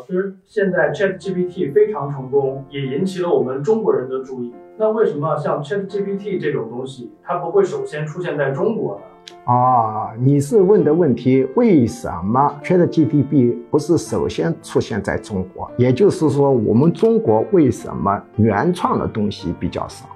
老师，现在 ChatGPT 非常成功，也引起了我们中国人的注意。那为什么像 ChatGPT 这种东西，它不会首先出现在中国呢？啊，你是问的问题，为什么 ChatGPT 不是首先出现在中国？也就是说，我们中国为什么原创的东西比较少？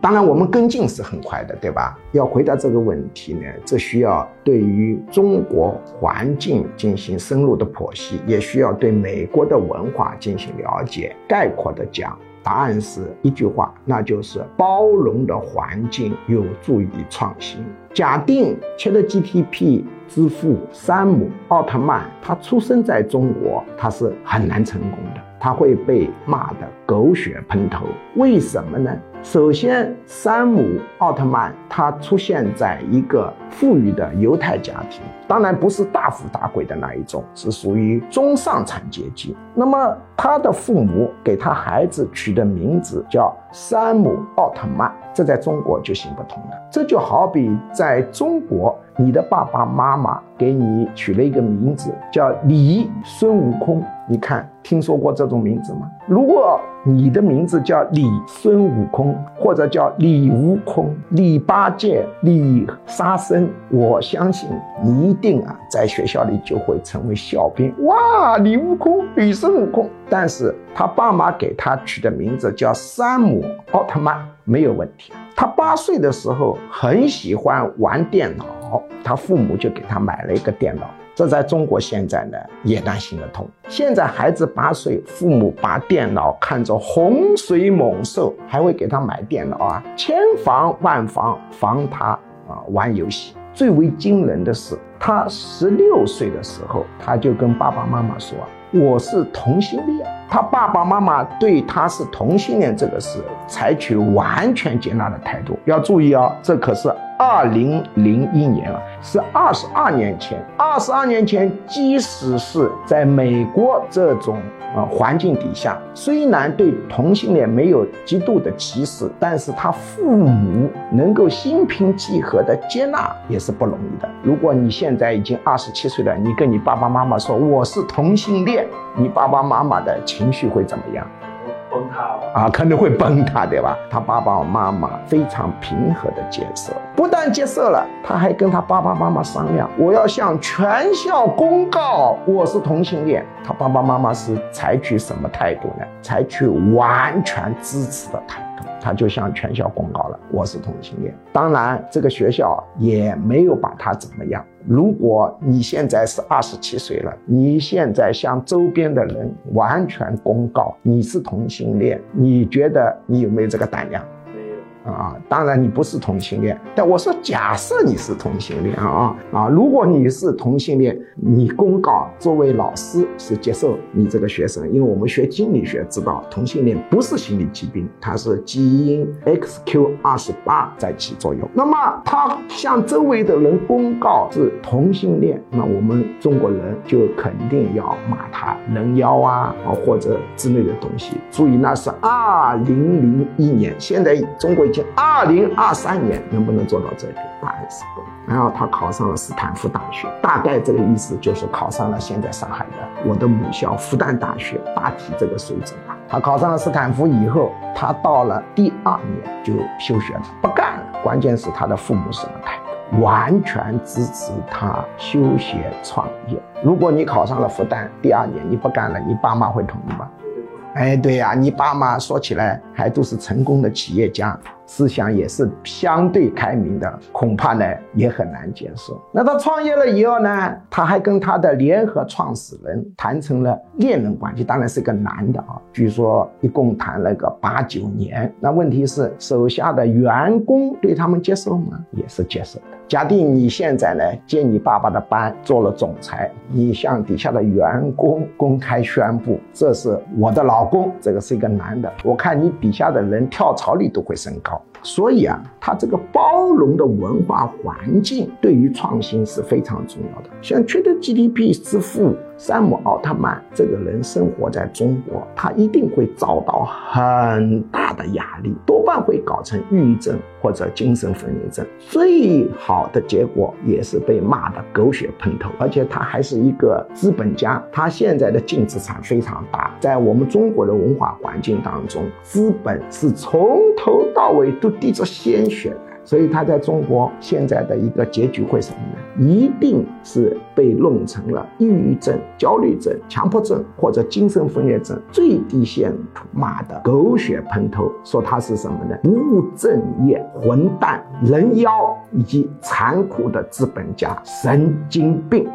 当然，我们跟进是很快的，对吧？要回答这个问题呢，这需要对于中国环境进行深入的剖析，也需要对美国的文化进行了解。概括的讲，答案是一句话，那就是包容的环境有助于创新。假定 ChatGPT 之父山姆奥特曼他出生在中国，他是很难成功的，他会被骂得狗血喷头。为什么呢？首先，山姆奥特曼他出现在一个富裕的犹太家庭，当然不是大富大贵的那一种，是属于中上产阶级。那么他的父母给他孩子取的名字叫山姆奥特曼，这在中国就行不通了。这就好比在中国，你的爸爸妈妈给你取了一个名字叫李孙悟空，你看听说过这种名字吗？如果你的名字叫李孙悟空，或者叫李悟空、李八戒、李沙僧，我相信你一定啊，在学校里就会成为笑柄。哇，李悟空、李孙悟空，但是他爸妈给他取的名字叫山姆奥特曼，没有问题。他八岁的时候很喜欢玩电脑，他父母就给他买了一个电脑。这在中国现在呢也难行得通。现在孩子八岁，父母把电脑看作洪水猛兽，还会给他买电脑啊，千防万防防他啊玩游戏。最为惊人的是，他十六岁的时候，他就跟爸爸妈妈说：“我是同性恋。”他爸爸妈妈对他是同性恋这个事采取完全接纳的态度。要注意哦，这可是。二零零一年了，是二十二年前。二十二年前，即使是在美国这种呃环境底下，虽然对同性恋没有极度的歧视，但是他父母能够心平气和的接纳也是不容易的。如果你现在已经二十七岁了，你跟你爸爸妈妈说我是同性恋，你爸爸妈妈的情绪会怎么样？崩塌了啊，可能会崩塌，对吧？他爸爸妈妈非常平和的接受，不但接受了，他还跟他爸爸妈妈商量，我要向全校公告我是同性恋。他爸爸妈妈是采取什么态度呢？采取完全支持的态度，他就向全校公告了我是同性恋。当然，这个学校也没有把他怎么样。如果你现在是二十七岁了，你现在向周边的人完全公告你是同性恋，你觉得你有没有这个胆量？啊，当然你不是同性恋，但我说假设你是同性恋啊啊，如果你是同性恋，你公告作为老师是接受你这个学生，因为我们学心理学知道同性恋不是心理疾病，它是基因 XQ 二十八在起作用。那么他向周围的人公告是同性恋，那我们中国人就肯定要骂他人妖啊啊或者之类的东西。注意那是二零零一年，现在中国。二零二三年能不能做到这一点？答案是不。然后他考上了斯坦福大学，大概这个意思就是考上了现在上海的我的母校复旦大学，大体这个水准吧。他考上了斯坦福以后，他到了第二年就休学了，不干了。关键是他的父母什么态度？完全支持他休学创业。如果你考上了复旦，第二年你不干了，你爸妈会同意吗？哎，对呀，你爸妈说起来还都是成功的企业家。思想也是相对开明的，恐怕呢也很难接受。那他创业了以后呢，他还跟他的联合创始人谈成了恋人关系，当然是个男的啊。据说一共谈了个八九年。那问题是手下的员工对他们接受吗？也是接受的。假定你现在呢接你爸爸的班做了总裁，你向底下的员工公开宣布这是我的老公，这个是一个男的，我看你底下的人跳槽率都会升高。所以啊，它这个包容的文化环境对于创新是非常重要的。像 ChatGPT 之父山姆奥特曼这个人生活在中国，他一定会遭到很大的压力，多半会搞成抑郁症或者精神分裂症。最好的结果也是被骂得狗血喷头，而且他还是一个资本家，他现在的净资产非常大。在我们中国的文化环境当中，资本是从头到尾都滴着鲜血的。所以他在中国现在的一个结局会什么呢？一定是被弄成了抑郁症、焦虑症、强迫症或者精神分裂症，最低限度骂的狗血喷头，说他是什么呢？不务正业、混蛋、人妖以及残酷的资本家、神经病。